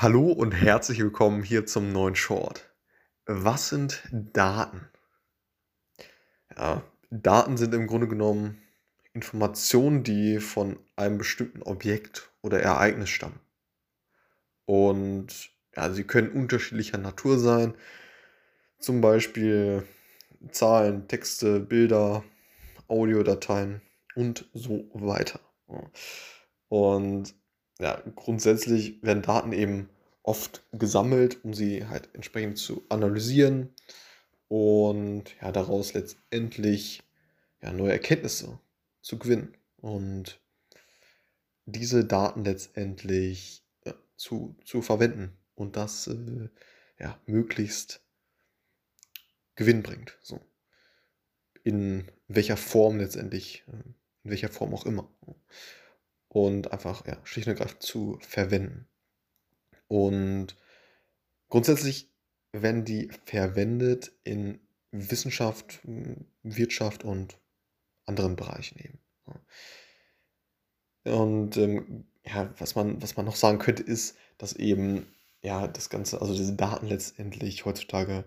Hallo und herzlich willkommen hier zum neuen Short. Was sind Daten? Ja, Daten sind im Grunde genommen Informationen, die von einem bestimmten Objekt oder Ereignis stammen. Und ja, sie können unterschiedlicher Natur sein, zum Beispiel Zahlen, Texte, Bilder, Audiodateien und so weiter. Und ja, grundsätzlich werden Daten eben oft gesammelt, um sie halt entsprechend zu analysieren und ja, daraus letztendlich ja, neue Erkenntnisse zu gewinnen und diese Daten letztendlich ja, zu, zu verwenden und das äh, ja, möglichst Gewinn bringt. So. In welcher Form letztendlich, äh, in welcher Form auch immer und einfach ja, schlicht und ergreifend zu verwenden. Und grundsätzlich werden die verwendet in Wissenschaft, Wirtschaft und anderen Bereichen eben. Und ähm, ja, was man, was man noch sagen könnte, ist, dass eben ja das Ganze, also diese Daten letztendlich heutzutage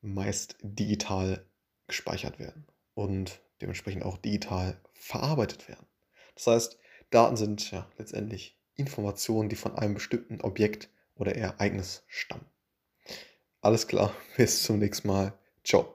meist digital gespeichert werden und dementsprechend auch digital verarbeitet werden. Das heißt, Daten sind ja letztendlich Informationen, die von einem bestimmten Objekt oder Ereignis stammen. Alles klar, bis zum nächsten Mal. Ciao.